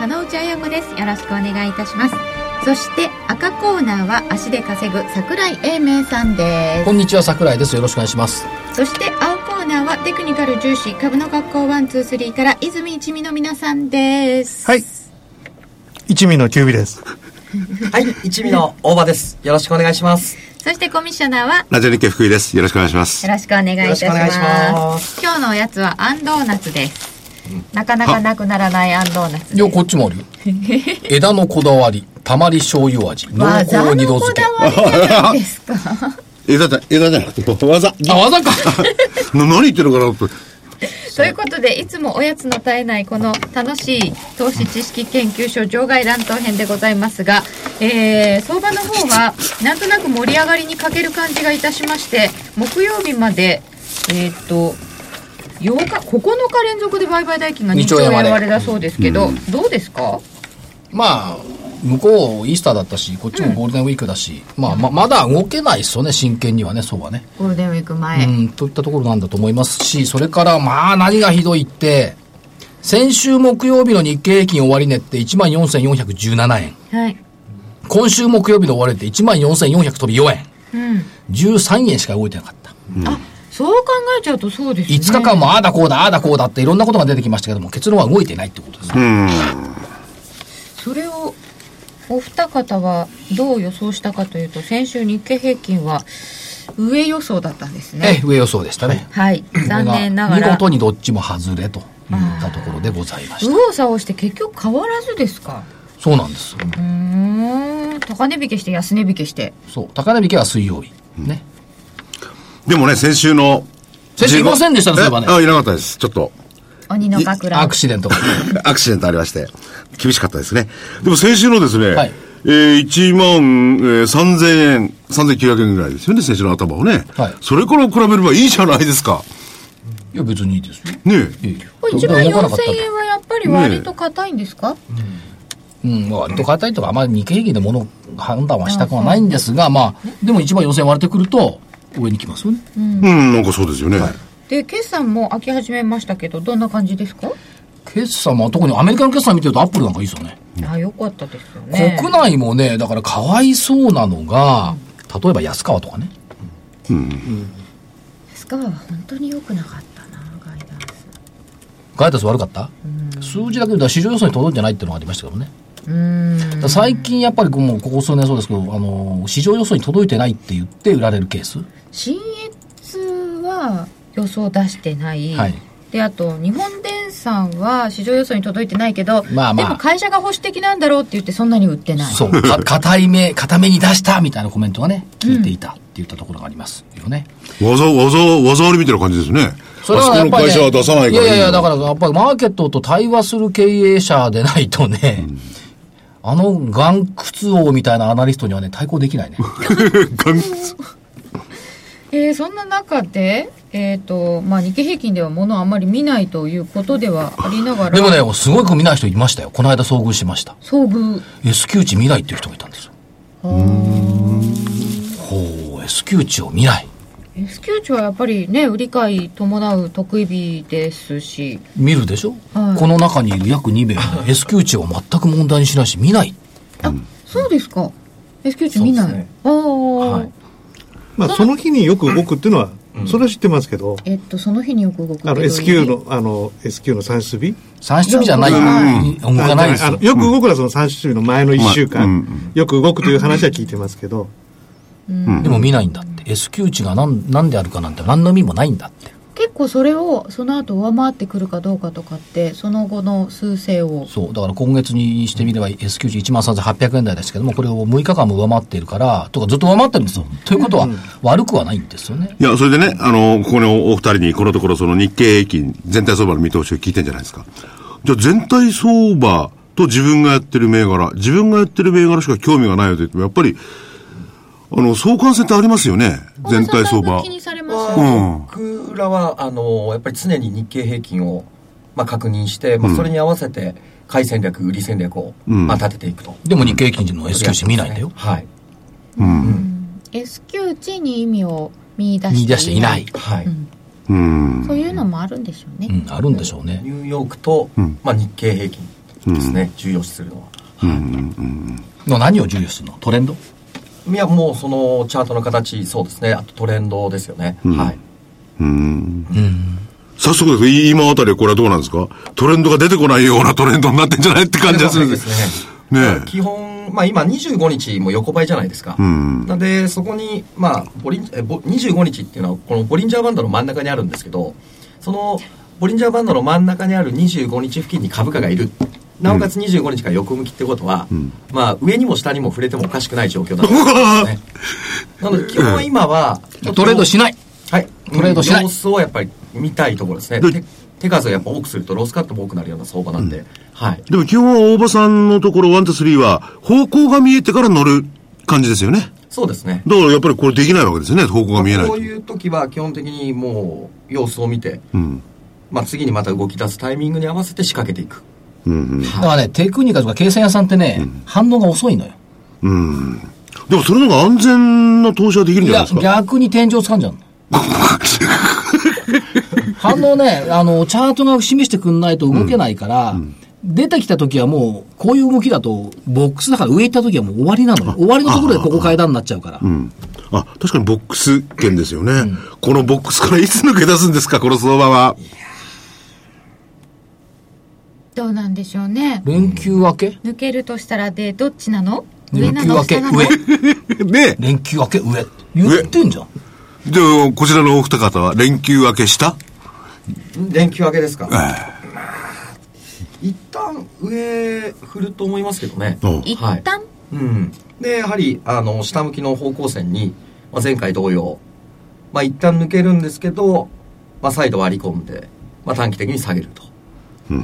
レフリー金内彩子ですよろしくお願いいたしますそして赤コーナーは足で稼ぐ桜井英明さんでこんにちは桜井ですよろしくお願いしますすそして青コーナーはテクニカル重視株の学校123から泉一味の皆さんですはい。一味のキュービです。はい、一味の大場です。よろしくお願いします。そしてコミッショナーはラジオ日経福井です。よろしくお願いします。よろしくお願いいたします今日のおやつはアンドーナツですなかなかなくならないアンドーナツいやこっちもあるよ。枝のこだわりたまり醤油味。濃技厚二度のこ漬だけですか。枝じゃ、枝じゃなくて、技。あ技か。な何言ってるかなと。ということでいつもおやつの絶えないこの楽しい投資知識研究所場外乱闘編でございますが、えー相場の方はなんとなく盛り上がりに欠ける感じがいたしまして木曜日までえーっと8日9日連続で売買代金が2 2兆兆円割れだそうですけど、どうですか？まあ向こうイースターだったしこっちもゴールデンウィークだし、まあままだ動けないっすよね真剣にはねそうはね。ゴールデンウィーク前、うん、といったところなんだと思いますし、それから、まあ、何がひどいって、先週木曜日の日経平均終値って14,417円。はい。今週木曜日の終値って14,400飛び4円。うん。13円しか動いてなかった。あそう考えちゃうとそうですね5日間もああだこうだ、ああだこうだっていろんなことが出てきましたけども、結論は動いてないってことです。うん。それをお二方はどう予想したかというと先週日経平均は上予想だったんですえねえ、上予想でしたね。はい残念なが見ら事にどっちも外れといったところでございました。右往左往して結局変わらずですか？そうなんです。うーん高値引けして安値引けしてそう。高値引けは水曜日。ね。でもね、先週の。先週いませんでしたねそういえばねあ、いなかったです。ちょっと、鬼のかく乱アクシデントが。アクシデントありまして、厳しかったですね。でも先週のですね、はいえー、1万、えー、3000円、3900円ぐらいですよね、先週の頭はね。はいそれから比べればいいじゃないですか。いや、別にいいですよ。ねえ。いいよこれ1万動かなかった4000円はやっぱり割と硬いんですか、うん、まあ割と硬いとか、あまり日経平均で物判断はしたくはないんですが、まあ、でも1万4000割れてくると、上に来ますよね。うん、なんかそうですよね。で決算も開き始めましたけどどんな感じですか、決算も、特にアメリカの決算見てるとアップルなんかいいですよね。あよかったですよね国内もね、だからかわいそうなのが、例えば安川とかね。スカは本当に良くなかったなガイダンスガイダンス悪かった？数字だけで市場予想に届いてないっていうのがありましたけどね。最近やっぱりもうここ数年そうですけど、あの、市場予想に届いてないって言って売られるケース？新越は予想出してない、はい。であと日本電産は市場予想に届いてないけど、まあまあ。でも会社が保守的なんだろうって言ってそんなに売ってないそう、か硬い目、硬めに出したみたいなコメントがね、聞いていたって言ったところがありますよね。わざわざ、わざありみたいな感じですね。それはやっぱり、ね、会社は出さないから。いやいやいや、だかからやっぱりマーケットと対話する経営者でないとね、あの岩窟王みたいなアナリストにはね、対抗できないね。えーそんな中で、えーとまあ、日経平均では物をあまり見ないということではありながらでもね、すごい見ない人いましたよ。この間遭遇しました。遭遇 S q 値見ないっていう人がいたんですよ。ほう、S q 値を見ない。S q 値はやっぱりね売り買い伴う得意日ですし。見るでしょ、はい。この中にいる約2名ね S q 値を全く問題にしないし、見ない。あそうですか。S q 値見ない、ね。ああ、はい。まあ、その日によく動くっていうのは、それは知ってますけど、えっとその日によく動くあの S q の、あの、S q の算出日？算出日じゃない、動かないですよ。よく動くのはその算出日の前の1週間、よく動くという話は聞いてますけど、でも見ないんだ。って。S q 値が何何であるかなんて何の意味もないんだって。結構それをその後上回ってくるかどうかとかってその後の数勢をそう。だから今月にしてみれば S q 1 13,800円台ですけども、これを6日間も上回っているから、とかずっと上回ってるんですよ。ということは、悪くはないんですよね。いや、それでね、あの、ここにお二人にこのところその日経平均、全体相場の見通しを聞いてんじゃないですか。じゃあ全体相場と自分がやってる銘柄、自分がやってる銘柄しか興味がないよと言っても、やっぱり、あの、相関性ってありますよね。全体相場。気にされますうん僕らは、あの、やっぱり常に日経平均を、まあ、確認して、まあ、それに合わせて、買い戦略、売り戦略を、んまあ、立てていくと。でも日経平均の S q 値見ないんだよ。はい。S q 値に意味を見出して見出していない。はい。うん。そういうのもあるんでしょうね、うん、あるんでしょうね。ニューヨークと、まあ、日経平均ですね、重要視するのは。の何を重要視するの？トレンド？いや、もうそのチャートの形、そうですね。あとトレンドですよね。はい。早速ですい今あたりはこれはどうなんですか？トレンドが出てこないようなトレンドになってんじゃないって感じがするんです。ですねね。基本、まあ今25日も横ばいじゃないですか。んなので、そこに、まあ、ボリン、えボ25日っていうのは、このボリンジャーバンドの真ん中にあるんですけど、その、ボリンジャーバンドの真ん中にある25日付近に株価がいる。なおかつ25日から横向きってことは、まあ上にも下にも触れてもおかしくない状況だと思うんですね。なので基本は今は、トレードしない。はい。トレードしない様子をやっぱり見たいところですね。で手手数をやっぱ多くするとロスカットも多くなるような相場なんで、はい。でも基本は大場さんのところ1と3は方向が見えてから乗る感じですよね。そうですね。だからやっぱりこれできないわけですよね。方向が見えないと。こういう時は基本的にもう様子を見て、うん。まあ次にまた動き出すタイミングに合わせて仕掛けていく。うんうん。だからね、テクニカルとか計算屋さんってね、反応が遅いのよ。うん。でもそれの方が安全な投資はできるんいやじゃないです、か？逆に天井掴んじゃうの。反応ね、あの、チャートが示してくんないと動けないから、出てきた時はもう、こういう動きだと、ボックスだから上行った時はもう終わりなのよ。終わりのところでここ階段になっちゃうから。うん。あ、確かにボックス圏ですよね。このボックスからいつ抜け出すんですか、この相場は。どうなんでしょうね。連休明け？抜けるとしたらでどっちなの？上なの連休明け？下なの？上。ね。連休明け？上。言ってんじゃん。で、こちらのお二方は連休明けした？連休明けですか、一旦上振ると思いますけどね。お一はい。旦、うん。で、やはり、あの、下向きの方向線に、まあ、前回同様、まあ一旦抜けるんですけど、まあ再度割り込んで、まあ短期的に下げると。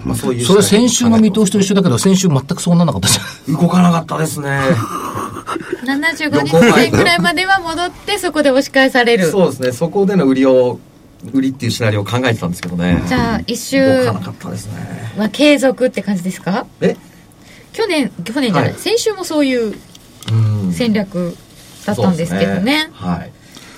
まあそういう。それ先週の見通しと一緒だけど、先週全くそうならなかったじゃん。動かなかったですね。75日線くらいまでは戻ってそこで押し返されるそうですね。そこでの売りを、売りっていうシナリオを考えてたんですけどね。じゃあ一周動かなかったですね。は継続って感じですか？え？去年去年じゃない、はい先週もそういううん戦略だったんですけどねすはい。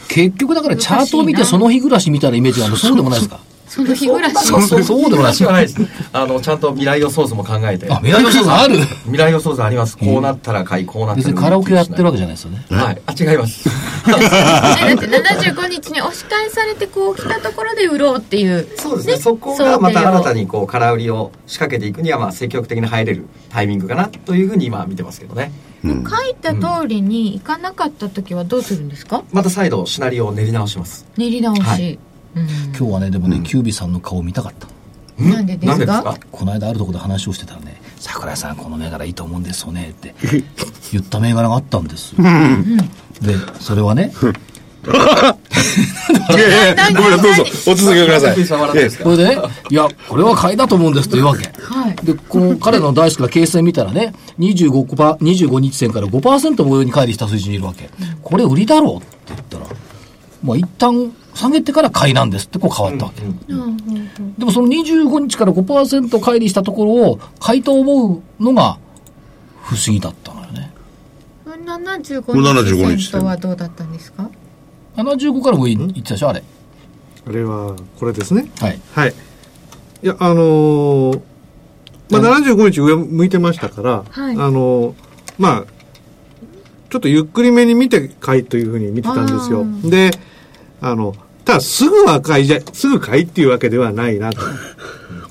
結局だからチャートを見てその日暮らしみたいなイメージがあるのそうでもないですか？その日暮らしそうそうそうでもないないです。あの、ちゃんと未来予想図も考えて。あ、未来予想図ある？未来予想図あります。こうなったら買い、こうなったら別にカラオケやってるわけじゃないですよね。はい。あ、違います。ねだって75日に押し返されてこう来たところで売ろうっていうそうですね。ねそこがまた新たにこう、空売りを仕掛けていくには、まあ、積極的に入れるタイミングかなというふうに今見てますけどね。書いた通りにいかなかった時はどうするんですか？また再度シナリオを練り直します。練り直し、はいうん。今日はね、でもね、キュービーさんの顔見たかった。なんでですか？なんでですか？この間あるところで話をしてたらね、桜井さんこの銘柄いいと思うんですよねって言った銘柄があったんです。で、それはね、いやいや、ごめんなさい、どうぞ、お続けください。福井さん笑ってんですか？それでね、いや、これは買いだと思うんですというわけ。はい。で、この彼の大好きな経線見たらね、25パ、25日線から5%も上に返りした水準にいるわけ。これ売りだろうって言ったら、まあ一旦下げてから買いなんですってこう変わったわけ。でもその25日から5%乖離したところを買いと思うのが不思議だったのよね。7575日はどうだったんですか？75から上に行ってたでしょ、あれ。あれはこれですねはい。はいいやあのーまあ、75日上向いてましたから、はいあのーまあちょっとゆっくりめに見て買いというふうに見てたんですよ。あであのただすぐは買いじゃすぐ買いっていうわけではないなと。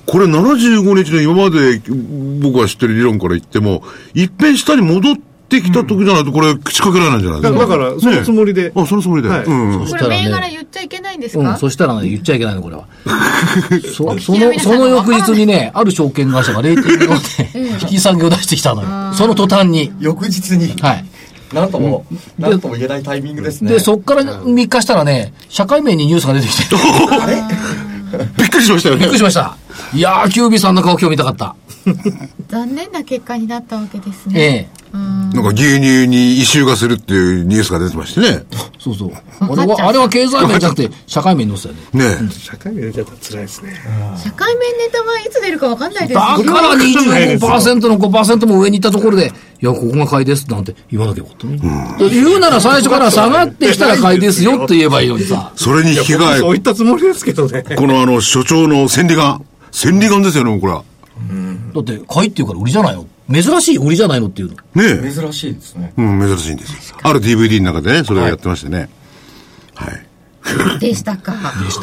これ75日の今まで僕が知ってる理論から言っても、一遍下に戻ってきた時じゃないとこれ仕掛けられないんじゃないですか。だだからそのつもりで、ねあ、そのつもりで。はい。うん。そしたらね。れ銘柄言っちゃいけないんですか、うん、そしたらね、言っちゃいけないの、これは。そその、その翌日にね、ある証券会社がレーティングをね、引き下げを出してきたのよ。その途端に。翌日に、はい。なんとも、なんとも言えないタイミングですね。で、そっから3日したらね、社会面にニュースが出てきて、びっくりしましたよねびっくり。しました。いやー、キュービーさんの顔今日見たかった。残念な結果になったわけですえね。え。なんか牛乳に異臭がするっていうニュースが出てましてね。そうそう。あれは、あれは経済面じゃなくて、社会面に載せたよね。ね社会面出ちゃったら辛いですね。社会面ネタはいつ出るかわかんないですだから25%の5%も上に行ったところで、いや、ここが買いですなんて言わなきゃよかったね。で言うなら最初から下がってきたら買いですよって言えばいいのにさ。それに引き僕そう換言ったつもりですけどね。え、このあの、所長の千里眼。千里眼ですよね、もうこれは。だって、買いって言うから売りじゃないの？珍しい売りじゃないのっていうの。ねえ。珍しいですね。うん、珍しいんですよ。ある DVD の中でね、それをやってましてね。はい。でしたか。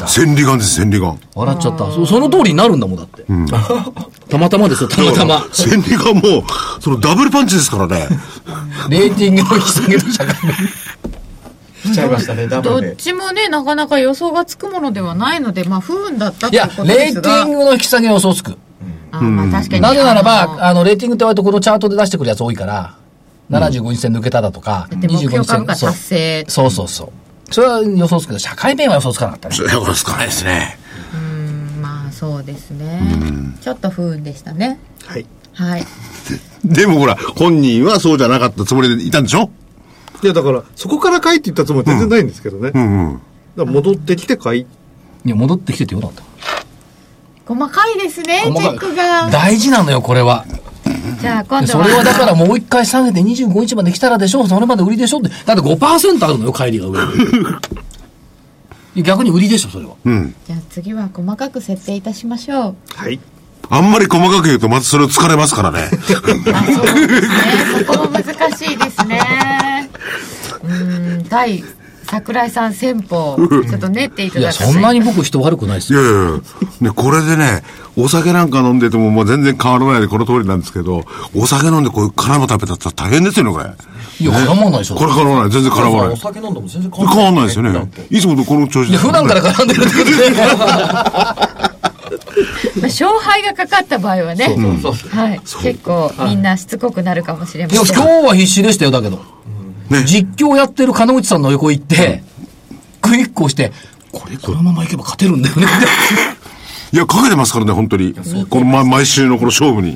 千里眼です、千里眼。笑っちゃった。そその通りになるんだもん、だって。たまたまですよ、たまたま。千里眼も、そのダブルパンチですからね。レーティングの引き下げの社会面。来ちゃいましたね、ダブどっ。ちもね、なかなか予想がつくものではないので、まあ、不運だったいやという、ことレーですが。ティングの引き下げは予想つく。あーまあ確かに。なぜならあば、あの、レーティングって割とこのチャートで出してくるやつ多いから、75日線抜けただとか、の、で目標25日線株価達成。そうそうそう。それは予想つくけど、社会面は予想つかなかったね。それはこれつかないですね。まあ、そうですね。ちょっと不運でしたね。はい。はい。でもほら、本人はそうじゃなかったつもりでいたんでしょ？いや、だから、そこから買いって言ったつもり全然ないんですけどね。だかうんうん。ら戻ってきて買い。いや、戻ってきててよかった。細かいですね、チェックが。大事なのよ、これは。じゃあ、今度そは。れはだからもう一回下げて25日まで来たらでしょう、それまで売りでしょって。だって5%あるのよ、帰りが上 逆に売りでしょ、それは。うん。じゃあ次は細かく設定いたしましょう。はい。あんまり細かく言うとまたそれを疲れますからね。あそこも難しいですね。うーん、対桜井さん戦法、ちょっと練っていたいや、だくそんなに僕人悪くないですよ。いやいやいやね、これでね、お酒なんか飲んでてももう全然変わらないでこの通りなんですけど、お酒飲んでこういう辛も食べたったら大変ですよね、これ。いや、絡まないでしょ。これ絡まない。全然絡まないお。酒飲んでも全然変わんないですよね。いつもとこの調子いや、普段から絡んでるってことで。まあ勝敗がかかった場合はね、はい、結構みんなしつこくなるかもしれまいや、せん。今日は必死でしたよ、だけど。ね実況やってる金内さんの横行って、クイックをして、これこのまま行けば勝てるんだよね。いや、かけてますからね、本当に。この、ま、毎週のこの勝負に。い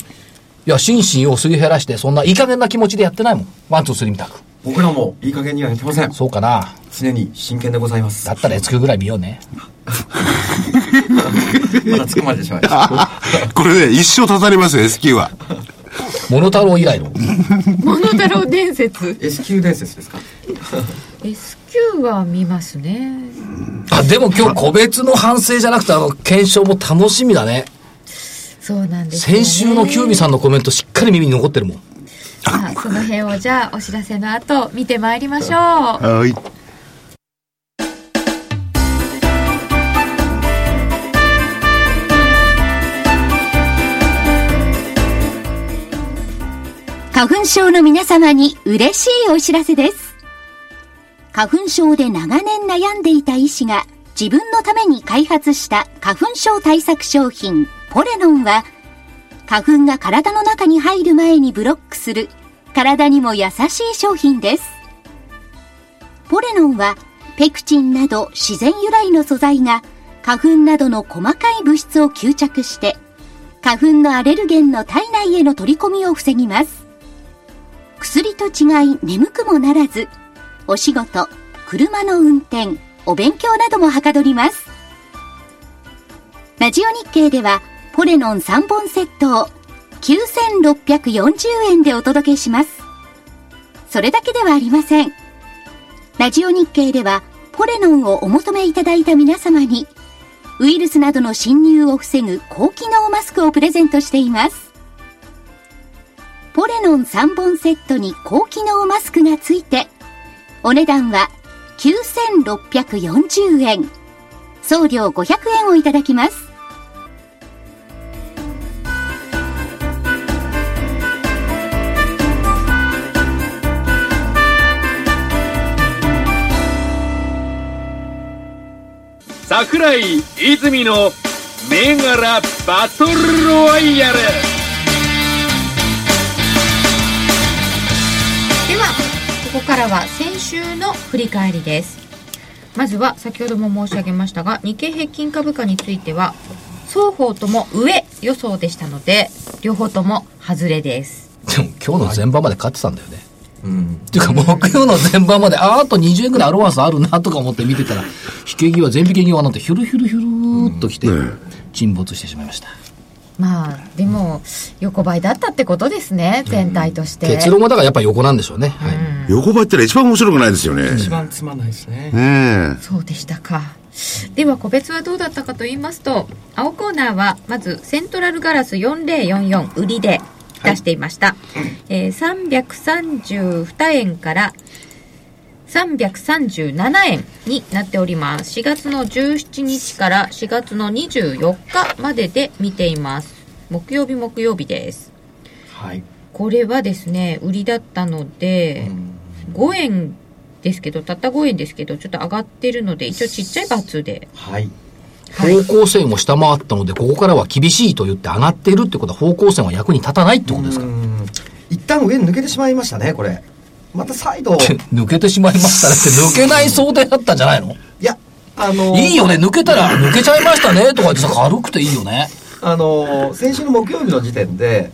や、心身をすり減らして、そんないい加減な気持ちでやってないもん。ワン、ツー、スリーみたく。僕らもいい加減にはやってません。そうかな。常に真剣でございます。だったら S q ぐらい見ようね。まだ突っ込まれてしまいました。これね、一生刺さりますよ、S q は。モノ太郎以来の。モノタロウ伝説。S q 伝説ですか？S q は見ますね。あ、でも今日個別の反省じゃなくて、あの、検証も楽しみだね。そうなんですよ、ね。先週のキュービさんのコメントしっかり耳に残ってるもん。さあその辺をじゃあお知らせの後見てまいりましょう。はい。花粉症の皆様に嬉しいお知らせです。花粉症で長年悩んでいた医師が自分のために開発した花粉症対策商品ポレノンは花粉が体の中に入る前にブロックする体にも優しい商品です。ポレノンはペクチンなど自然由来の素材が花粉などの細かい物質を吸着して花粉のアレルゲンの体内への取り込みを防ぎます。薬と違い眠くもならず、お仕事、車の運転、お勉強などもはかどります。ラジオ日経では、ポレノン3本セットを9640円でお届けします。それだけではありません。ラジオ日経では、ポレノンをお求めいただいた皆様に、ウイルスなどの侵入を防ぐ高機能マスクをプレゼントしています。ポレノン3本セットに高機能マスクがついて、お値段は9640円。送料500円をいただきます。桜井泉の銘柄バトルロワイヤルここからは先週の振り返りですまずは先ほども申し上げましたが日経平均株価については双方とも上予想でしたので両方とも外れですでも今日の前場まで勝ってたんだよね。うんっていうか、木曜の前場まで、あーあと20円ぐらいアロワンスあるなとか思って見てたら、引け際、全引け際なんてヒュルヒュルヒュルーっと来て、沈没してしまいました。まあでも横ばいだったってことですね全体として、結論はだからやっぱ横なんでしょうね。はい。横ばいってのは一番面白くないですよね。一番つまんないですね。ねそうでしたか。では個別はどうだったかと言いますと青コーナーはまずセントラルガラス4044売りで出していました、えー332円から337円になっております。4月の17日から4月の24日までで見ています。木曜日木曜日です。はい。これはですね売りだったので、5円ですけどたった5円ですけどちょっと上がってるので一応ちっちゃい×で。はい。方向線を下回ったので、ここからは厳しいと言って上がっているってことは方向線は役に立たないってことですか？うん。一旦上に抜けてしまいましたねこれまた再度。抜けてしまいましたねって、抜けない想定だったんじゃないの？いやあのいいよね、抜けたら、抜けちゃいましたね。とか言ってさ、軽くていいよね。あの先週の木曜日の時点で、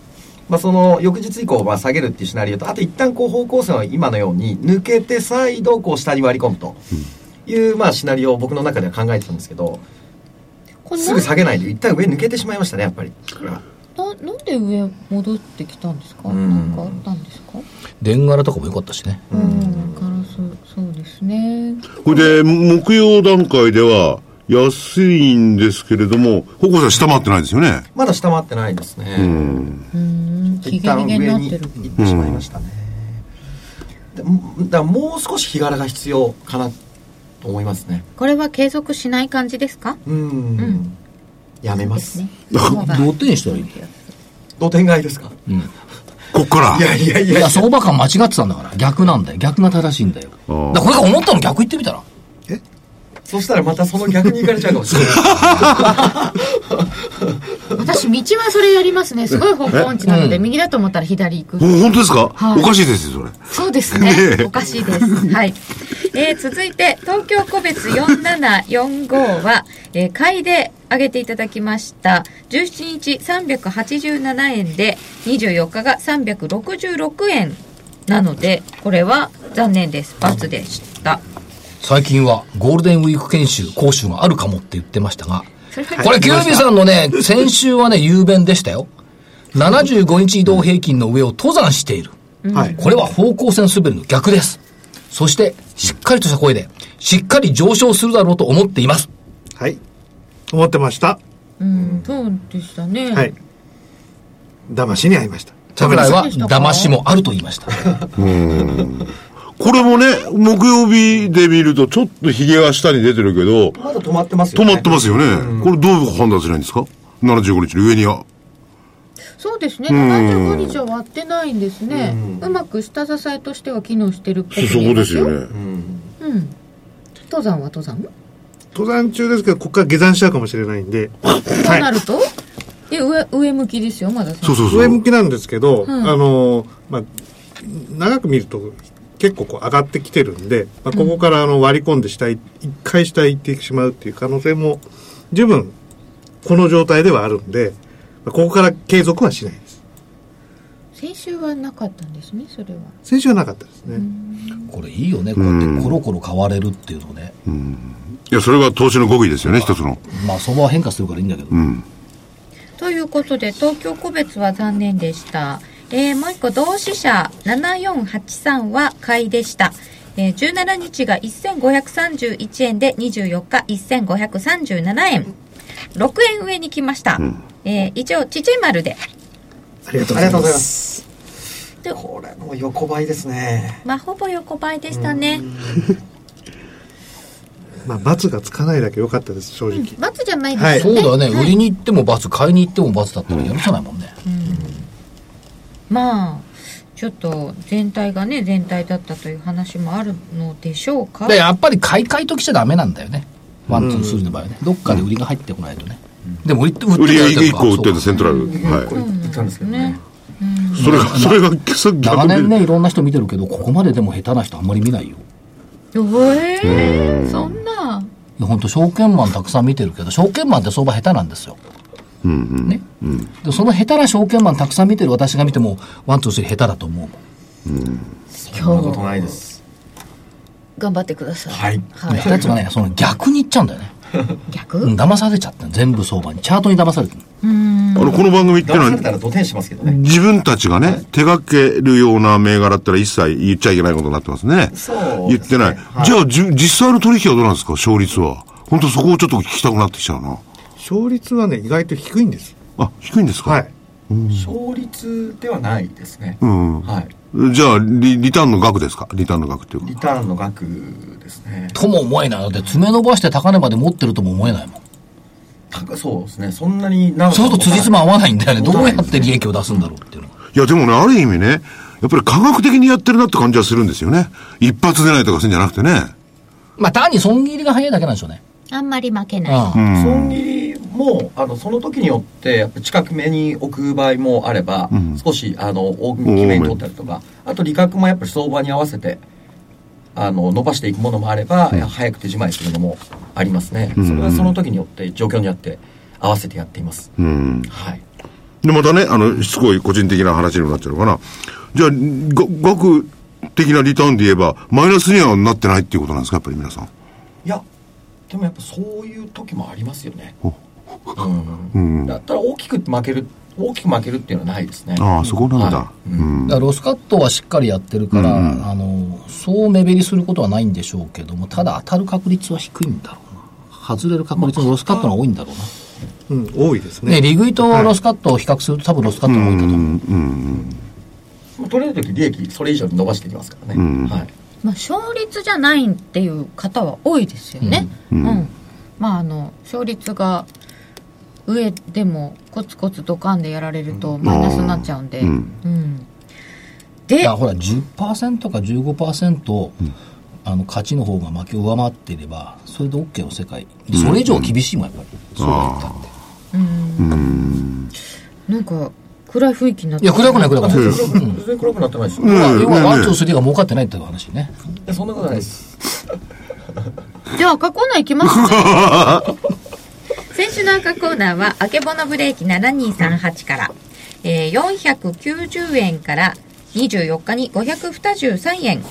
まあ、その翌日以降まあ下げるっていうシナリオとあと一旦こう方向線は今のように抜けて再度こう下に割り込むと。いう、まあ、シナリオを僕の中では考えてたんですけどすぐ下げないで一旦上抜けてしまいましたねやっぱり。これはななんで上戻ってきたんですか、うん。なんかあったんですか？電柄とかも良かったしね。うんガラスそうですね。これで、木曜段階では安いんですけれども、方向性は下回ってないですよね？まだ下回ってないですね、うん。ヒゲヒゲになってる。行ってしまいましたね、でもだからもう少し日柄が必要かなと思いますね。これは継続しない感じですか？うん、んやめまですすね方がどう点したらいい土天買いですかこっから。いやいやいやいや、相場感間違ってたんだから。逆なんだよ。逆が正しいんだよ。だからこれが思ったの逆言ってみたら。そしたらまたその逆に行かれちゃうかもしれない私道はそれやりますね。すごい方向音痴なので右だと思ったら左行く。お本当ですか、はい。おかしいですよ、それ。そうですね。ねえ。おかしいです。はい、えー続いて東京個別4745は、えー買いで上げていただきました。17日387円で24日が366円なのでこれは残念です×でした。最近はゴールデンウィーク研修、講習があるかもって言ってましたが、これ、キュービさんのね、先週はね、雄弁でしたよ。75日移動平均の上を登山している。はい。これは方向線滑りの逆です。そして、しっかりとした声で、しっかり上昇するだろうと思っています。はい。思ってました。うんそうでしたねはい。騙しに遭いました。桜井は騙しもあると言いました。これもね、木曜日で見ると、ちょっと髭が下に出てるけど、まだ止まってますよね。止まってますよね。これどう判断すればいいんですか ?75 日の上には。そうですね。75日は割ってないんですね。うまく下支えとしては機能してるっぽくそ見えますよ。こですよね。うん。登山は登山？登山中ですけど、ここから下山しちゃうかもしれないんで、となると、え上上向きですよまだそうそうそう。上向きなんですけど、ん。あの、まあ、長く見ると結構こう上がってきてるんで、まあ、ここからあの割り込んで下へ、一回下へ行ってしまうっていう可能性も十分この状態ではあるんで、まあここから継続はしないです。先週はなかったんですねそれは先週はなかったですね。これいいよね。こうやってコロコロ変われるっていうのね。いや、それが投資の極意ですよね、一つの。まあ、相場は変化するからいいんだけど。ということで東京個別は残念でした、えーもう一個同志社7483は買いでした、えー17日が1531円で24日1537円。6円上に来ました、えー以上ちちい丸で。ありがとうございま。ます。すでこれも横ばいですね。まあほぼ横ばいでしたね。まあ、罰がつかないだけ良かったです、正直。罰じゃないですよね、そうだよね。はい。売りに行っても罰、買いに行っても罰だったらやるじゃないもんね。まあちょっと全体がね全体だったという話もあるのでしょうかで、やっぱり買い替えときちゃダメなんだよね。ワン、ツー、スリーの場合はね。どっかで売りが入ってこないとね。でも売って、売って売り上げくれてるか以降売ってるセントラル。はい。言ったんですけどねそれが、それが。長年ね、いろんな人見てるけど、ここまででも下手な人あんまり見ないよ。ええそんないや、本当証券マンたくさん見てるけど、証券マンって相場下手なんですよ。ね。でその下手な証券マンたくさん見てる私が見ても、ワン、ツー、スリー下手だと思うもん。そんなことないです頑張ってくださいはいはい下手やつがね、その逆に行っちゃうんだよね。逆、うん、騙されちゃってん全部相場に。チャートに騙されてるあの、この番組ってのは、騙されたら土天しますけどね自分たちがね、手掛けるような銘柄ってのは一切言っちゃいけないことになってますね。そうね言ってない。はいじゃあ、じゅ実際の取引はどうなんですか？勝率は。本当そこをちょっと聞きたくなってきちゃうな。勝率はね、意外と低いんです。あ、低いんですか？はい。勝率ではないですねうん。はいじゃあリ、リターンの額ですか？リターンの額っていうか。リターンの額ですねとも思えない。だって爪伸ばして高値まで持ってるとも思えないもん。高そうですねそんなに長くそうと辻褄合わないんだよね。どうやって利益を出すんだろうっていうのが。いや、でもね、ある意味ね、やっぱり科学的にやってるなって感じはするんですよね。一発出ないとかするんじゃなくてね。まあ単に損切りが早いだけなんでしょうね。あんまり負けない、うん。損切りもあのその時によって近く目に置く場合もあれば、少しあの大きめに取ったりとかあと利確もやっぱり相場に合わせてあの伸ばしていくものもあれば、早く手締まいするのもありますね、それはその時によって状況によって合わせてやっています、うん。はい。で、またね、あの、しつこい個人的な話にもなっちゃうのかな。じゃあ、が額的なリターンで言えば、マイナスにはなってないっていうことなんですか、やっぱり皆さん。いやでもやっぱそういう時もありますよね。おうんうん。だったら大きく負ける大きく負けるっていうのはないですねああ、そこなんだ。はいうん。だからロスカットはしっかりやってるから、あの、そう目減りすることはないんでしょうけども、ただ当たる確率は低いんだろうな。外れる確率のロスカットが多いんだろうな。うん、多いですね、ね。利食いとロスカットを比較すると多分ロスカットが多いかと思う。うん、うん。もう取れる時利益それ以上に伸ばしていきますからね、うんはいまあ、勝率じゃないっていう方は多いですよね。うん。まあ、あの、勝率が上でもコツコツドカンでやられるとマイナスになっちゃうんで。ううん。ん。でいや、、ほら、10%か15%、あの、勝ちの方が負けを上回っていれば、それで OK の世界。それ以上厳しいもん、やっぱり。そう。は言ったって。なんか、暗い雰囲気になっていや、暗くない暗くない。全然暗くなってないですよ、要は、要はワン、ツー、スリーが儲かってないっていう話ね。いやそんなことないです。じゃあ赤コーナーいきますね 先週の赤コーナーは、あけぼのブレーキ7238から、えー、490円から24日に523円。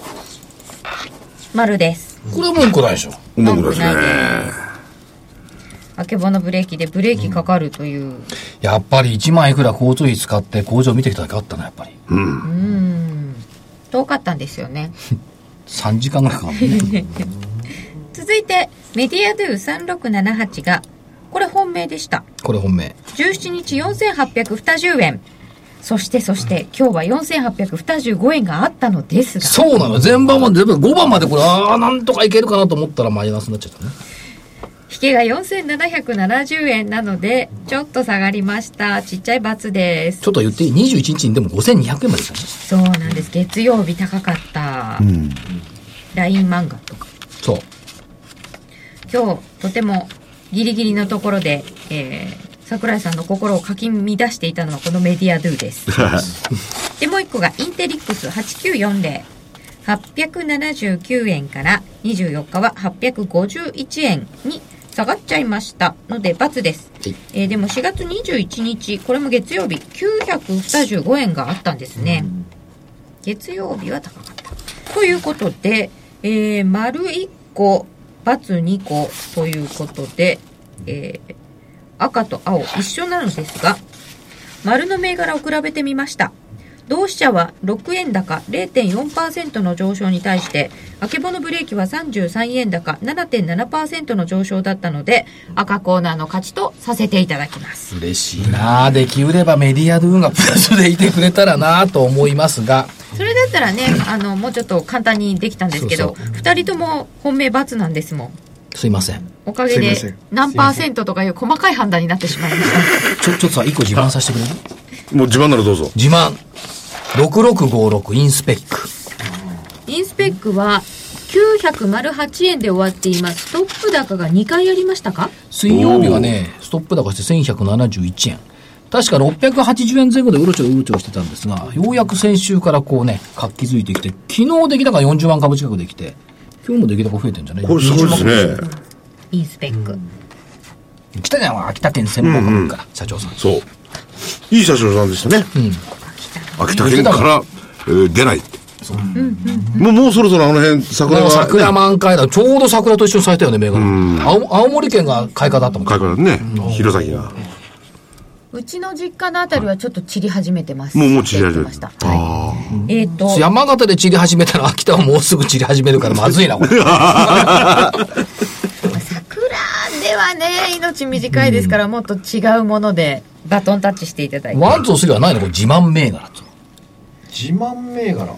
丸です。これは文句ないでしょ。文句ないです。あけぼのブレーキでブレーキかかるという。やっぱり1万いくら交通費使って工場見てきただけあったな、やっぱり。うん。遠かったんですよね。3時間ぐらいかかるね。続いて、メディアドゥ3678が、これ本命でした。これ本命。17日4820円。そしてそして今日は4825円があったのですが、そうなの。全番まで、全部5番までこれ、ああ、なんとかいけるかなと思ったらマイナスになっちゃったね。引けが4770円なので、ちょっと下がりました。ちっちゃい×ですちょ。っと言っていい ?21 日にでも5200円までしたね。そうなんです。月曜日高かった。LINE 漫画とか。そう。今日、とてもギリギリのところで、えー、桜井さんの心をかき乱していたのはこのメディアドゥです。で、もう一個がインテリックス8940。879円から24日は851円に下がっちゃいました。ので×です、はい。えーでも4月21日これも月曜日925円があったんですね、月曜日は高かった。ということで、えー、丸1個バツ2個ということで、えー赤と青一緒なのですが丸の銘柄を比べてみました。同志社は6円高0.4%の上昇に対して、あけぼのブレーキは33円高7.7%の上昇だったので、赤コーナーの勝ちとさせていただきます。嬉しいなあできうればメディアドゥーンがプラスでいてくれたらなあと思いますが、それだったらね、あの、もうちょっと簡単にできたんですけど、二人とも本命×なんですもん。すいません。おかげで何パーセントとかいう細かい判断になってしまいました。ちょ、ちょっとさ、一個自慢させてくれる？もう自慢ならどうぞ。自慢。6656インスペック。インスペックは908円で終わっています。ストップ高が2回ありましたか？水曜日はね、ストップ高して1171円。確か680円前後でうろちょろうろちょろしてたんですが、ようやく先週からこうね、活気づいてきて、昨日出来高40万株近くできて、今日も出来高増えてんじゃないこれすごいですね。いいスペック。来たじゃん、秋田県専門株から、社長さん。そう。いい社長さんでしたね。秋田県から、えー出ないって。もう、もうそろそろあの辺、桜が、ね、桜満開だ。ちょうど桜と一緒に咲いたよね、銘柄。青青森県が開花だったもん。開花だね。弘前が。うちの実家のあたりはちょっと散り始めてます。もうもう散り始めてました。はい。えっ、と、山形で散り始めたら秋田はもうすぐ散り始めるからまずいな、これ。桜ではね、命短いですから、もっと違うものでバトンタッチしていただいて。ワン、ツー、スリーはないの？これ自慢銘柄と。自慢銘柄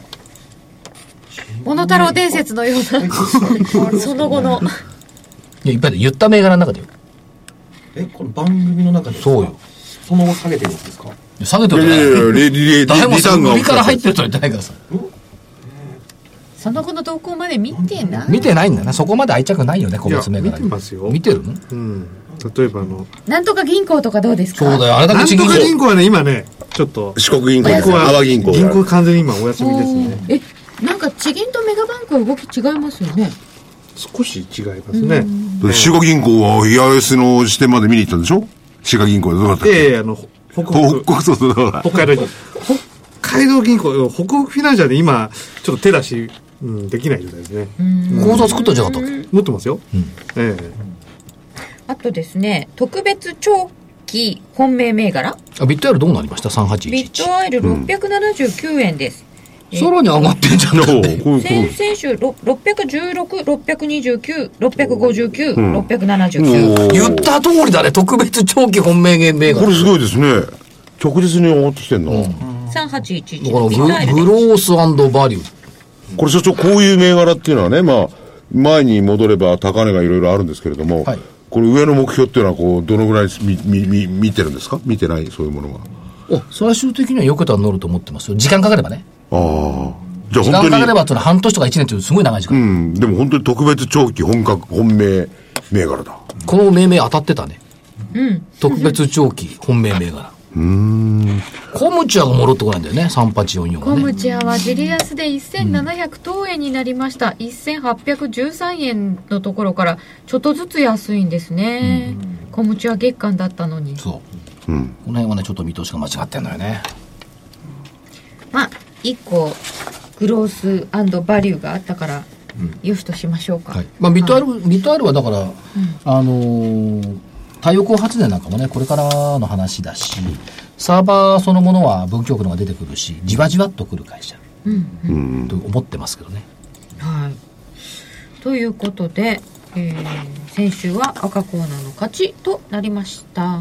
モノタロウ伝説のような、その後の。いや、いっぱいで言った銘柄の中でよ。えこの番組の中でそうよその後下げてるんですか？下げてるいやいやいや、リリリリ誰もリターンが売りから入ってるとは言ってないからさ。その後の動向まで見てない？見てないんだな。そこまで愛着ないよね、個別銘柄に。てますよ。見てる？のうん。例えばあの。なんとか銀行とかどうですか？そうだよ。あれだなんとか銀行はね今ねちょっと。四国銀行です銀行が。銀行完全に今お休みですね。え、なんか地銀とメガバンクは動き違いますよね？少し違いますね。で滋賀銀行は、八重洲の支店まで見に行ったんでしょ？滋賀銀行でどうだったっけ？ええあの北北北国そうそう。北海道銀北海道銀行北北フィナンシャルで今ちょっと手出し、うん、できない状態ですね。口座作ったんじゃなかったっけ？持ってますよ、ええ。あとですね、特別長期本命銘柄？あ、ビット R どうなりました？ビッ ?3811。トアイル679円です。さらに上がってんじゃん。そう、だってこういう、こう先々週ろ616、629、659、ん679。言った通りだね。特別長期本命銘柄。これすごいですね。着実に上がってきてんな。3811。このグビットアイルグロースバリュー。これ所長、こういう銘柄っていうのはね、まあ、前に戻れば高値がいろいろあるんですけれども、はいこれ上の目標っていうのは、こう、どのぐらいみ、み、み、見てるんですか？見てないそういうものが。お、最終的にはよけたら乗ると思ってますよ。時間かかればね。ああ。じゃあ時間本当に、かかればのは半年とか1年っていうすごい長い時間。うん、でも本当に特別長期本格本命銘柄だ。この命名当たってたね。特別長期本命銘柄。コムチュアが戻ってこないんだよね。3844コがね。ムチアはジリアスで1700等円になりました。1813円のところからちょっとずつ安いんですね。コムチア月間だったのに。そう。うん。この辺はね、ちょっと見通しが間違ってんのよね。まあ、1個グロースバリューがあったから、よしとしましょうか。はい。まあ、ビット R、ビット R はだから、あのー太陽光発電なんかもね、これからの話だし、サーバーそのものは文京区のが出てくるし、じわじわっとくる会社、と思ってますけどね。はい。ということで、えー先週は赤コーナーの勝ちとなりました。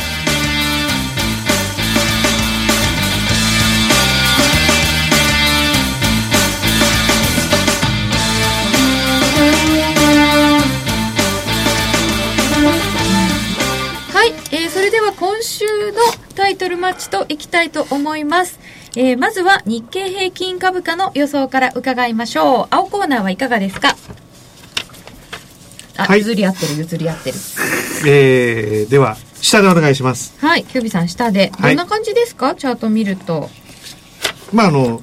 のタイトルマッチといきたいと思います。えーまずは日経平均株価の予想から伺いましょう。青コーナーはいかがですか？あ、はい譲り合ってる、譲り合ってる。えーでは下でお願いします。はい、キュービさん下で。はいどんな感じですか？チャート見ると。まああの、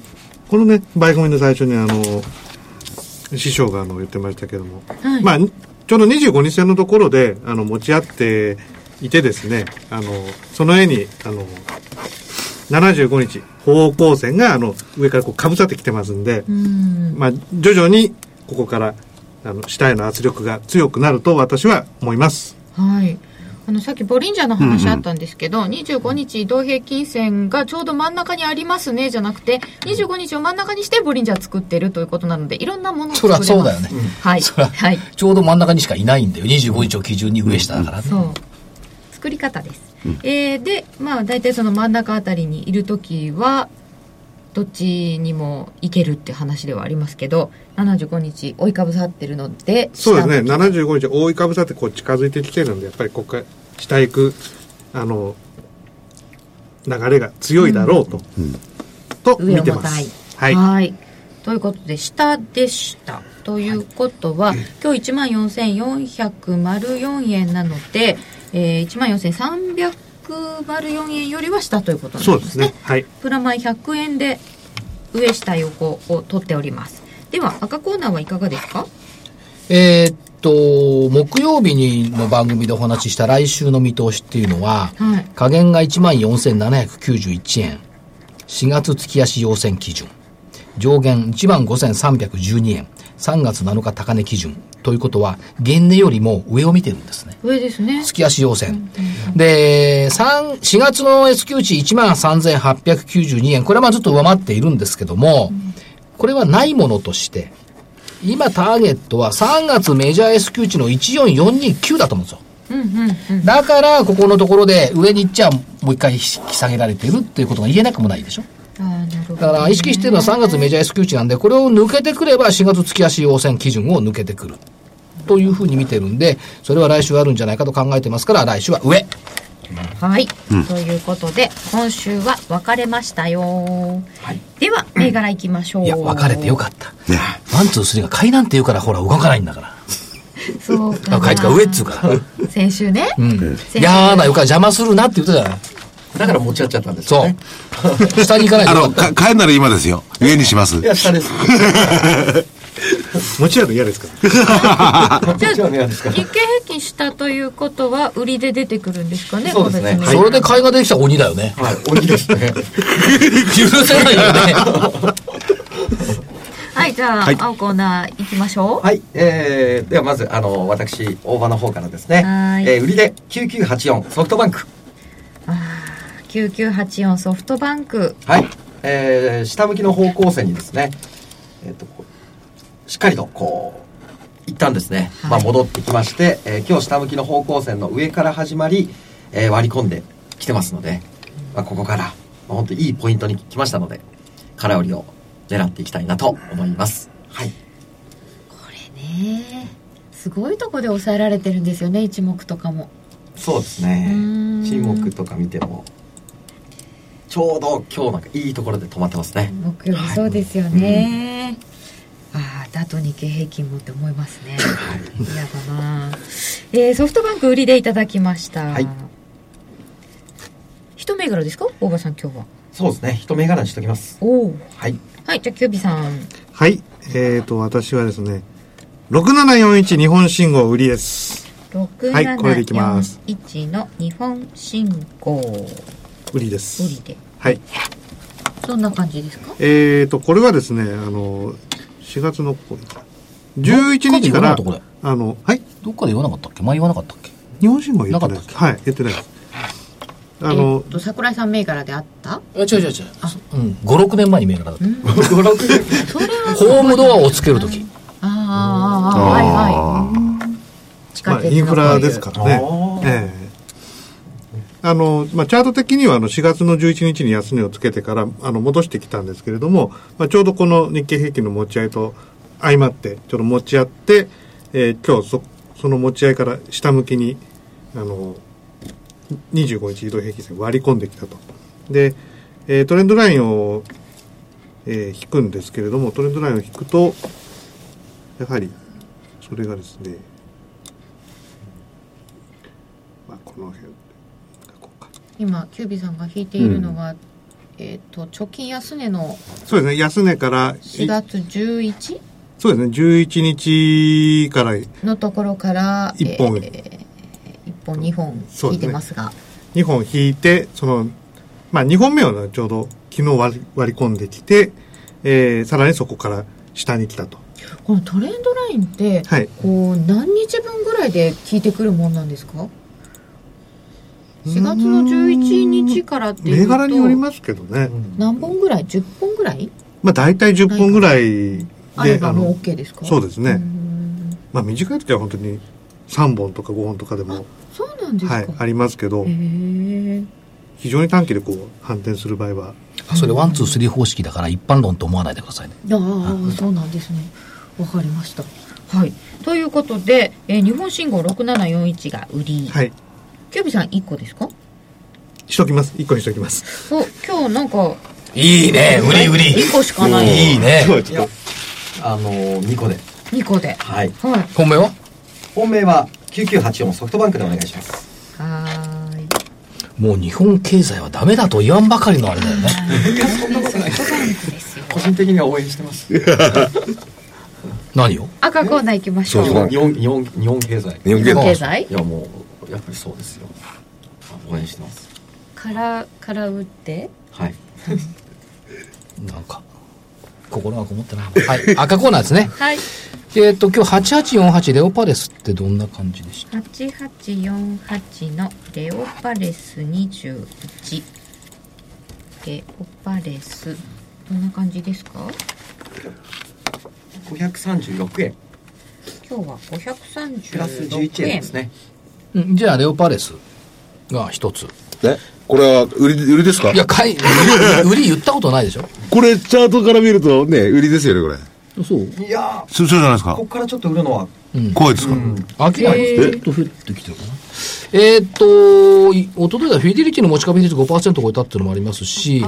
このね、バイコミの最初にあの、師匠があの言ってましたけども、はいまあ、ちょうど25日線のところで、あの、持ち合っていてですね、あの、その絵に、あの、75日、方向線が、あの、上からこう、かぶさってきてますんで、うん。まあ、徐々に、ここから、あの、下への圧力が強くなると私は思います。はい。あの、さっきボリンジャーの話あったんですけど、25日移動平均線がちょうど真ん中にありますね、じゃなくて、25日を真ん中にしてボリンジャー作ってるということなので、いろんなものをそり作れます。ゃそうだよね。はい。はい。ちょうど真ん中にしかいないんだよ。25日を基準に上下だからね。そう。作り方です。えーで、まあ、大体その真ん中あたりにいるときは、どっちにも行けるって話ではありますけど、75日追いかぶさってるので、そうですね、下向き75日、覆いかぶさってこう近づいてきてるんで、やっぱりここから下行く、あの、流れが強いだろうと、と上見てます。。はい。はい。ということで、下でした。ということは、今日14,404円なので、えー、14,304円よりは下ということになりますね。そうですね。はい。プラマイ100円で上下横を取っております。では、赤コーナーはいかがですか？えーっと、木曜日にの番組でお話しした来週の見通しっていうのは、はい下限が14,791円。4月月足要線基準。上限15,312円。3月7日高値基準。ということは、現値よりも上を見てるんですね。上ですね。月足要線。で、3、4月の S q 値13,892円。これはまあずっと上回っているんですけども、これはないものとして、今ターゲットは3月メジャー S q 値の14429だと思うんですよ。うんうんうん。だから、ここのところで上に行っちゃもう一回引き下げられてるっていうことが言えなくもないでしょ。ああ、なるほど、だから意識してるのは3月メジャー S q 値なんで、これを抜けてくれば4月月足陽線基準を抜けてくる。というふうに見てるんで、それは来週あるんじゃないかと考えてますから、来週は上。はい、ということで、今週は分かれましたよ。では、銘柄いきましょう。いや、分かれてよかった。ワン、ツー、スリーが買いなんて言うから、ほら、動かないんだから。そうか買いとか上っつうから。先週ね。うん。先週嫌な予感邪魔するなって言ってたじゃない。だから持ち合っちゃったんですよそね。う。下に行かないあの、か帰るなら今ですよ。上にしますい。や、下です。持ち合うの嫌ですかこっちはね、嫌ですか日経平均下ということは、売りで出てくるんですかね、そうですね個別それで買いができたら鬼だよね。はい、鬼ですね。許せないよね。はい、じゃあ、はい青コーナー行きましょう。はい、えー、ではまず、あの、私、大場の方からですね。はいえー売りで9984ソフトバンク。9984ソフトバンク。はい。えー、下向きの方向線にですね、えっ、と、しっかりと、こう、一旦ですね、はいまあ戻ってきまして、えー今日下向きの方向線の上から始まり、えー割り込んできてますので、まあここから、まあ、本当にいいポイントに来ましたので、空売りを狙っていきたいなと思います。はい。これね、すごいとこで抑えられてるんですよね、一目とかも。そうですね沈黙とか見てもちょうど今日なんかいいところで止まってますね木曜日そうですよね。ああ、だと日経平均もって思いますね。嫌だな。えー、ソフトバンク売りでいただきました。はい一銘柄ですか？大場さん今日は。そうですね一銘柄にしときますおお。はいはい、じゃあキュービさん。はい。えーと、私はですね、6741日本信号売りです。はいこれでいきます6741の日本進行売りです。売りで。はい。そんな感じですか？えーと、これはですね、あの、4月のここ11日からどっかで言わなかったこれ、あの、はい？どっかで言わなかったっけ？前言わなかったっけ？日本信号言ってないなかったっけ？はい、言ってないです。あえのっ、と、桜井さん銘柄であった？いや、違う違う違う。うん。5、6年前に銘柄だった。それはホームドアをつけるとき。あーあー、あーはいはい。地まあ、下鉄のインフラですからねあー。ええあの、まあ、チャート的には、あの、4月の11日に安値をつけてから、あの、戻してきたんですけれども、まあ、ちょうどこの日経平均の持ち合いと相まって、ちょっと持ち合って、えー今日そ、その持ち合いから下向きに、あの、25日移動平均線割り込んできたと。で、えートレンドラインを、えー引くんですけれども、トレンドラインを引くと、やはり、それがですね、まあ、この辺今キュービーさんが引いているのは、えっ、と貯金安値のそうですね安値から4月 11? そうですね11日からのところから一本。えー一本2本引いてますが。2本引いてそのまあ2本目をねちょうど昨日割り割り込んできて、えー、さらにそこから下に来たと。このトレンドラインって、はい。こう何日分ぐらいで効いてくるもんなんですか？4月の11日からっていう銘と柄によりますけどね、何本ぐらい？10本ぐらい？まあ大体10本ぐらいであればもう OK ですか？そうですね、うん。まあ短い時は本当に3本とか5本とかでもそうなんですか、はいありますけど非常に短期でこう反転する場合は。それワンツースリー方式だから一般論と思わないでくださいね。ああそうなんですね。わかりました。はい。ということで、えー日本信号6741が売り、はいキュービーさん1個ですか？しときます。1個にしときます。お今日なんかいいね売り売り。2個しかない。いいね。今日はちょっあのー、2個で。2個で。はい。はい。本命は？本命は9984ソフトバンクでお願いします。はーい。もう日本経済はダメだと言わんばかりのあれだよね。そんなことないソフトバンクですよ個人的には応援してます。何を？赤コーナー行きましょう。日本日本日本経済。日本経済？いやもうやっぱりそうですよ。応援してます。からから打って？はい。なんか心がこもってないはい赤コーナーですね。はい。えっ、と今日8848レオパレスってどんな感じでした？8848のレオパレス21レオパレスどんな感じですか？536円。今日はプラス536 11円円ですね。うんじゃあレオパレスが一つ。え？これは売り売りですか？いや買い売り売り言ったことないでしょ。これチャートから見るとね売りですよねこれ。そう。いやそうそうじゃないですか？ーここからちょっと売るのは怖いですか、飽きないちょっと降ってきてるかな。えーっとい一昨日はフィデリティの持ち株比率5%超えたっていうのもありますし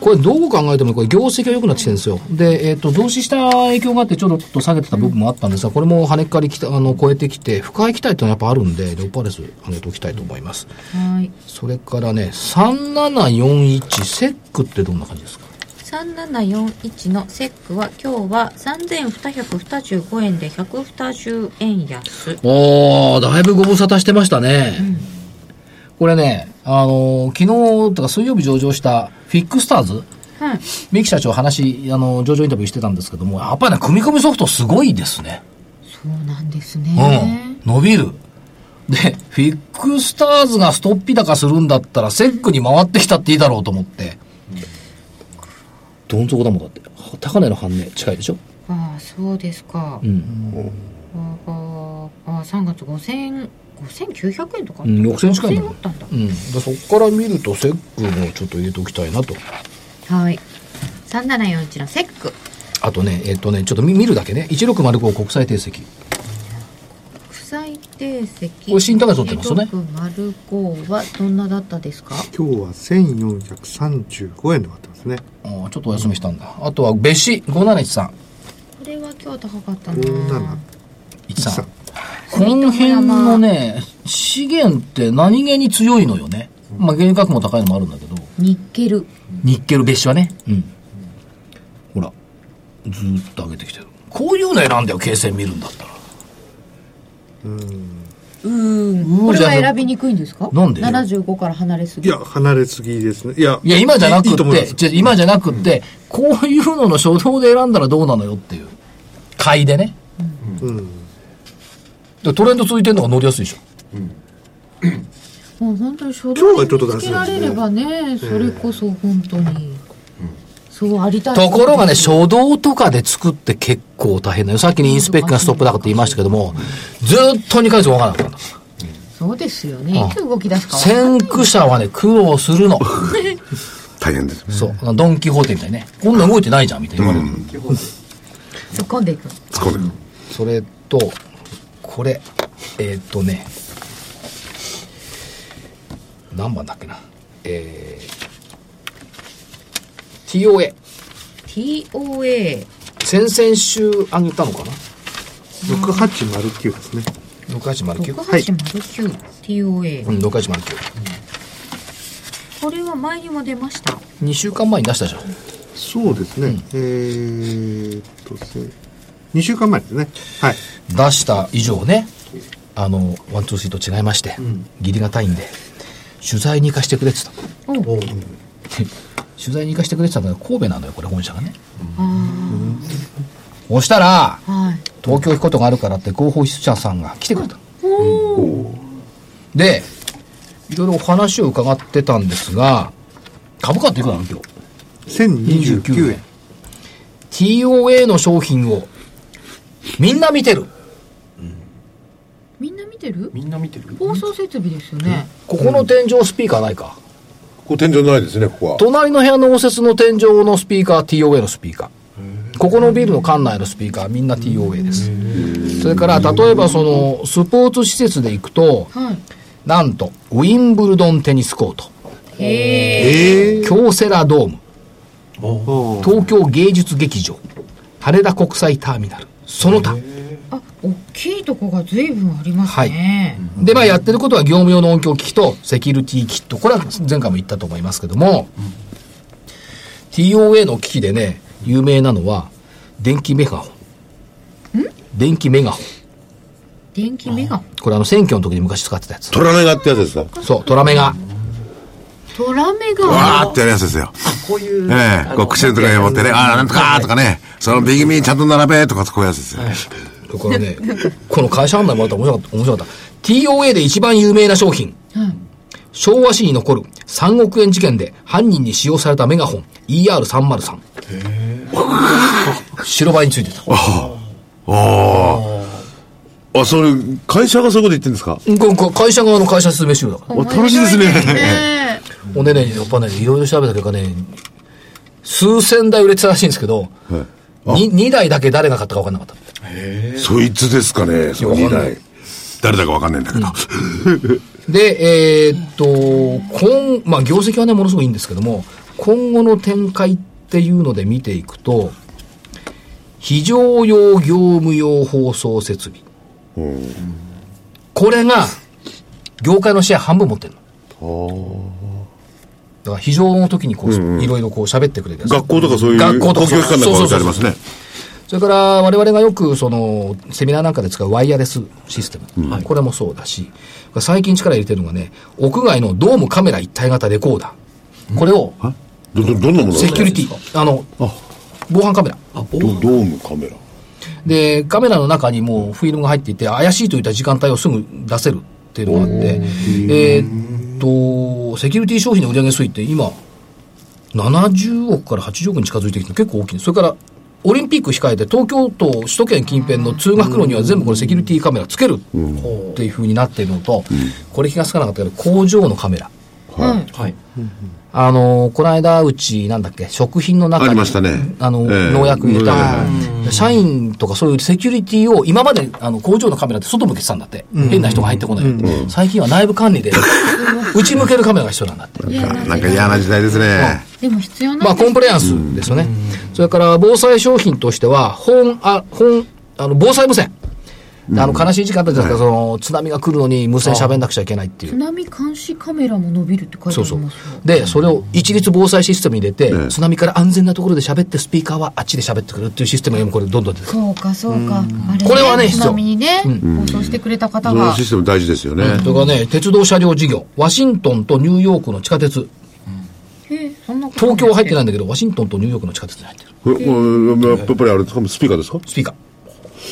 これどう考えてもこれ業績が良くなってきてるんですよ。で、えーっと、増資した影響があってちょっと下げてた部分もあったんですが、これも跳ねっかりきた、あの、超えてきて、深い期待っていうのはやっぱあるんで、レオパレス上げておきたいと思います。はいそれからね、3741セックってどんな感じですか？3741のセックは今日は3225円で120円安おー、だいぶご無沙汰してましたね。これね、あのー昨日とか水曜日上場したフィックスターズ、はい三木社長話、あの、上場インタビューしてたんですけども、やっぱりね、組み込みソフトすごいですね。そうなんですね、うん。伸びる。で、フィックスターズがストッピ高するんだったら、セックに回ってきたっていいだろうと思って。どん底だもんだって。高値の半値近いでしょ？ああそうですか、うん。あああ3月5000 5900円とかあうん、6000近いんだ5000もんあったんだうん。でそこから見ると、セックもちょっと入れておきたいなと。はい3741のセックあとね、えっ、とね、ちょっと見見るだけね。1605国際定石。国際定石これ新高値取ってますよね1605はどんなだったですか？今日は1435円で割ってますねあーちょっとお休みしたんだ。あとは、別紙5713。これは今日高かったな57 13。この辺のね、資源って何気に強いのよね。まあ、原油価格も高いのもあるんだけど、ニッケル。ニッケル別紙はね。うん。ほら、ずーっと上げてきてる。こういうの選んだよ、形勢見るんだったら。うん。これは選びにくいんですか？なんで？75から離れすぎ。いや離れすぎですね。いやいや、今じゃなくて、思います。じゃ今じゃなくって、こういうのの初動で選んだらどうなのよっていう。買いでね。うんでトレンド続いてるのが乗りやすいでしょ。もう本当に初今日動はちょっとにつけられればねそれこそ本当に、そうありたいところがね、初動とかで作って結構大変だよ。さっきにインスペックがストップだかって言いましたけども、ずっと2ヶ月動かなかった。そうですよねうんいつ動き出すか分かんない先駆者はね、苦労するの。大変です。そう。ドンキホーテみたいにね。こんなん動いてないじゃん、みたいな言われる。突っ込んでいく突っ込んでる。それと、これ、えーっとね、何番だっけな。えー、TOA。TOA 先々週上げたのかな6809ですね ?6809? 6809 TOA、うん、6809。これは前にも出ました2週間前に出したじゃん。そうですね。えーっと、せ2週間前ですね。はい。出した以上ね、あの、ワン、ツー、スリーと違いまして、義理がたいんで、取材に行かしてくれって言ったの。取材に行かしてくれって言ったんだけど、神戸なのよ、これ本社がね。そしたら、はい東京行くことがあるからって広報室長さんが来てくれたのでいろいろお話を伺ってたんですが株価っていくらなの今日？1029円。TOA の商品をみんな見てる。みんな見てる？みんな見てる？放送設備ですよね。ここの天井スピーカーないか、ここ天井ないですね、ここは。隣の部屋の応接の天井のスピーカーは TOA のスピーカー。ここのビルの館内のスピーカーはみんな TOA です。それから例えばそのスポーツ施設で行くとはい。なんとウィンブルドンテニスコート。え京セラドーム。ー、東京芸術劇場。羽田国際ターミナルその他。あ大きいとこが随分ありますね、でまあやってることは業務用の音響機器とセキュリティキットこれは前回も言ったと思いますけども、TOA の機器でね有名なのは電気メガホン。電気メガホン。電気メガホン？これあの選挙の時に昔使ってたやつ。トラメガってやつですか？そうトラメガトラメガわーってやるやつですよ。こういうええこう口のとかに持ってね、ああ、なんとかーとかね、その右耳ちゃんと並べとかこういうやつですよ。これねこの会社案内もらったら面白かった面白かった。TOA で一番有名な商品、昭和史に残る3億円事件で犯人に使用されたメガホン ER303 白バイについてた。あ、それ、会社がそういうこと言ってるんですか？会社側の会社説明資料だから。お楽しいですね。ねほんでね。やっぱねいろいろ調べた結果ね。数千台売れてたらしいんですけど、に 2, 台だけ誰が買ったか分かんなかった。そいつですかね、その2台。誰だかわかんないんだけど。で、えーっと、今、まあ、業績はね、ものすごいいいんですけども、今後の展開っていうので見ていくと、非常用業務用放送設備。これが、業界のシェア半分持ってるの。だから非常の時にこう、いろいろこう喋ってくれる学校とかそういう学校とか。公共機関なんか置いてありますね。それから我々がよくそのセミナーなんかで使うワイヤレスシステム、これもそうだし、最近力入れてるのがね、屋外のドームカメラ一体型レコーダー。これをど、ど、どんなものセキュリティ、あの、防犯カメラ。ドドームカメラ。で、カメラの中にもうフィルムが入っていて、怪しいといった時間帯をすぐ出せるっていうのがあって、えーっと、セキュリティ商品の売上推移って今、70億から80億に近づいてきて結構大きい。それから、オリンピック控えて東京都首都圏近辺の通学路には全部これセキュリティカメラつけるっていうふうになっているのと、これ気がつかなかったけど工場のカメラ。はいあの、この間、うち、なんだっけ、食品の中に、ありましたねあの、ええ農薬入れた、は社員とかそういうセキュリティを、今まで、あの、工場のカメラって外向けてたんだって。変な人が入ってこないように。最近は内部管理で、内向けるカメラが必要なんだって。なんか嫌な時代ですね。でも必要なんまあ、コンプライアンスですよね。それから、防災商品としては、本、あ、本、あの、防災無線。あの、悲しい時間だったじゃないですか、その、津波が来るのに無線喋んなくちゃいけないっていう。津。波監視カメラも伸びるって書い。てそうそう。ありますよ。で、それを一律防災システムに入れて、ええ津波から安全なところで喋って、スピーカーはあっちで喋ってくるっていうシステムが今これどんどん出てくる。そうかそうか、あれ、これはね津波にね、放送してくれた方が。そのシステム大事ですよね。それからね、鉄道車両事業、ワシントンとニューヨークの地下鉄、へえそんなこと東京は入ってないんだだけど、ワシントンとニューヨークの地下鉄に入ってる。やっぱりあれですか？スピーカーですか？スピーカー。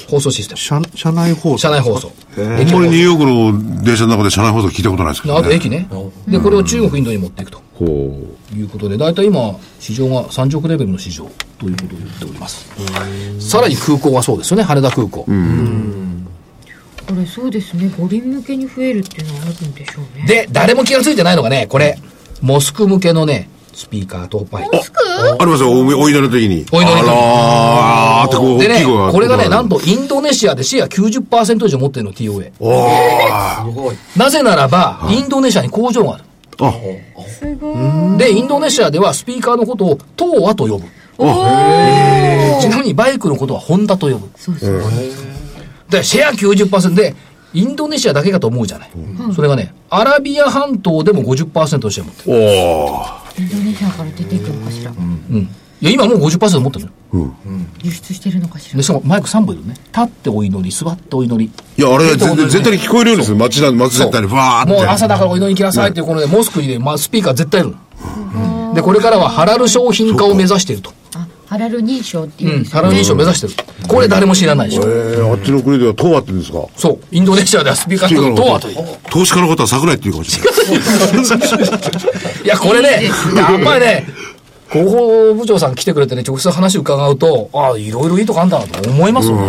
放送システム。社車内放送。車内放送。あんまりニューヨークの電車の中で車内放送聞いたことないですけど、ね。あと駅ね。で、これを中国、インドに持っていくとほいうことで、大体今、市場が30億レベルの市場ということを言っております。さらに空港はそうですよね、羽田空港。これそうですね五輪向けに増えるっていうのはあるんでしょうねで、誰も気がついてないのがね、これ、モスク向けのね、スピーカーとパイ。ありますよ、おお祈りの時に。お祈りの時にあらーってこう、でね大きい声が、これがね、なんとインドネシアでシェア90%以上持ってるの、TOA。おーすごいなぜならば、インドネシアに工場がある。あ、すごいで、インドネシアではスピーカーのことをトーアと呼ぶ。ちなみにバイクのことはホンダと呼ぶ。そうそうで、シェア90%で、インドネシアだけかと思うじゃない。それがね、アラビア半島でも50%のシェア持ってる。おーインドネシアから出ていくのかしら、うん。いや、今もう50%持ってるよ。輸出してるのかしら？で、しかもマイク3本いるね。立ってお祈り、座ってお祈り。いや、あれ全然、全体に聞こえるようにする。街だ、街全体に、わーって。もう朝だからお祈りに来なさいっていうこのね、モスクにね、まあ、スピーカー絶対いるの。で、これからはハラル商品化を目指していると。あハラル認証っていうんですハラル認証を目指してる。これ誰も知らないでしょ。えー、あっちの国では東亜って言うんですか？そう。インドネシアではスピーカーのトアという。投資家の方は桜井っていうかもしれない。いや、これね、やっぱりね、広報部長さん来てくれてね、直接話伺うと、ああ、いろいろいいとこあんだなと思いますよね。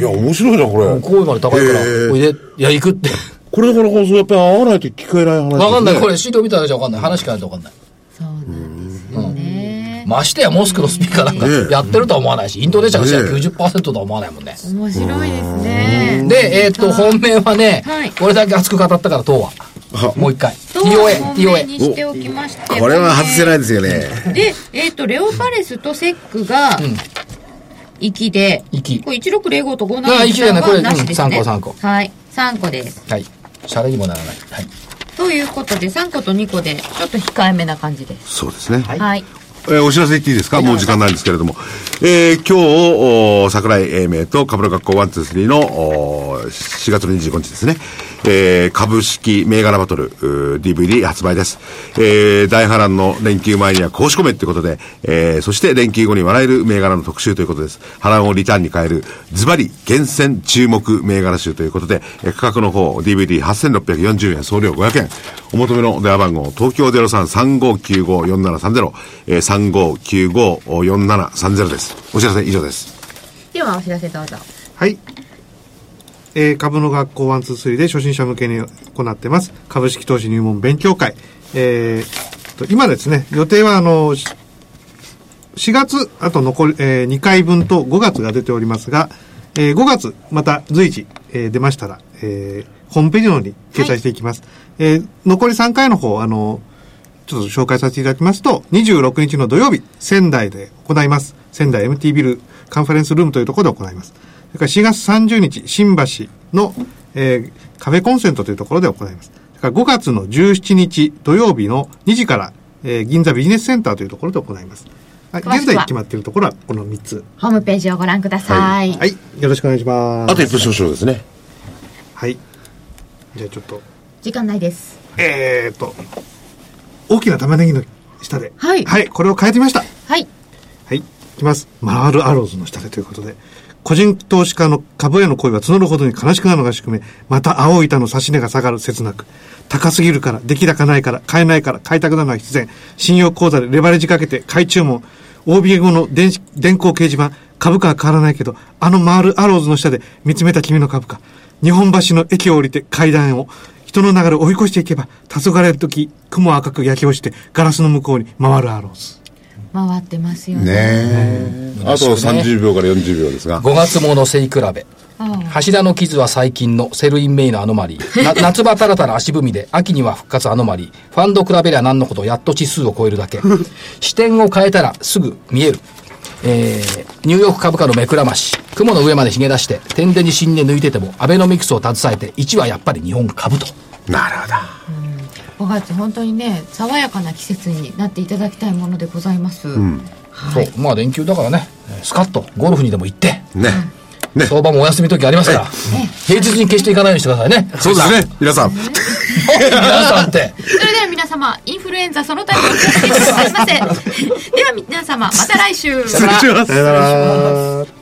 いや、面白いな、これ。声まで高いから、おいで、いや、行くって。これだからこそ、やっぱり合わないと聞こえない話ね。わかんない。これ資料見たらじゃわかんない。話聞かないとわかんない。そうなんですよね、ましてやモスクのスピーカーなんかやってるとは思わないし、インドネシアのシェアねえ90%とは思わないもんね。面白いですねで、えーっと、本命はねはい、これだけ熱く語ったから、東は亜。もう一回。TOA、TOA。にしておきましてこれは外せないですよね。で、えっ、と、レオパレスとセックが、息で、息これ1605と57あ息だねこれはなしですね。うん三個三個はい。3個です。はい。シャレにもならない。はい。ということで、3個と2個で、ちょっと控えめな感じです。そうですね。はい。えーお知らせ言っていいですか？もう時間ないんですけれども。えー今日、お桜井英明と株の学校123のお4月の25日ですね。えー株式銘柄バトルうー DVD 発売です。えー大波乱の連休前には公式込めってことで、えーそして連休後に笑える銘柄の特集ということです。波乱をリターンに変えるズバリ厳選注目銘柄集ということで、えー価格の方 DVD8640 円送料500円。お求めの電話番号東京0335954730、えー、35954730です。お知らせ以上です。では、お知らせどうぞ。はい。えー株の学校123で初心者向けに行ってます株式投資入門勉強会。えーと今ですね、予定はあの、4月、あと残り、え2回分と5月が出ておりますが、えー5月、また随時、えー出ましたら、えーホームページの方に掲載していきます。えー残り3回の方、あの、ちょっと紹介させていただきますと、26日の土曜日、仙台で行います。仙台 MT ビルカンファレンスルームというところで行います。それから4月30日、新橋の、えーカフェコンセントというところで行います。それから5月の17日土曜日の2時から、えー銀座ビジネスセンターというところで行います。現在決まっているところはこの3つ。ホームページをご覧ください。はい、よろしくお願いします。あと1分少々ですね。はい。じゃあちょっと、時間ないです。えーと、大きな玉ねぎの下で。はいはい、これを変えてみました。はい。はい。いきます。回るアローズの下でということで。個人投資家の株への恋は募るほどに悲しくなるのが宿命。また青い板の差し値が下がる切なく。高すぎるから、出来高ないから、買えないから、買いたくなるのは必然。信用口座でレバレッジかけて買い注文。OBA 後の電子電光掲示板。株価は変わらないけど、あの回るアローズの下で見つめた君の株価。日本橋の駅を降りて階段を。人の流れを追い越していけば、黄昏れる時、雲赤く焼き落ちて、ガラスの向こうに回るアローズ。回ってますよね。ねえ。あと30秒から40秒ですが。5月もの背比べ。柱の傷は最近の Sell in May のアノマリー。な夏場たらたら足踏みで、秋には復活アノマリー。ファンド比べりゃ何のこと、やっと指数を超えるだけ。視点を変えたらすぐ見える。えー、ニューヨーク株価の目くらまし。雲の上までひげ出して、点でに新年抜いてても、アベノミクスを携えて、1はやっぱり日本株と。なるほど。5月、本当にね、爽やかな季節になっていただきたいものでございます。そう。まあ連休だからね、スカッとゴルフにでも行って、ね。ね。相場もお休み時ありますから、平日に決して行かないようにしてくださいね。そうですね。皆さん。皆さんって。それでは皆様、インフルエンザその他にお気をつけくださいませ。では皆様、また来週。さよなら。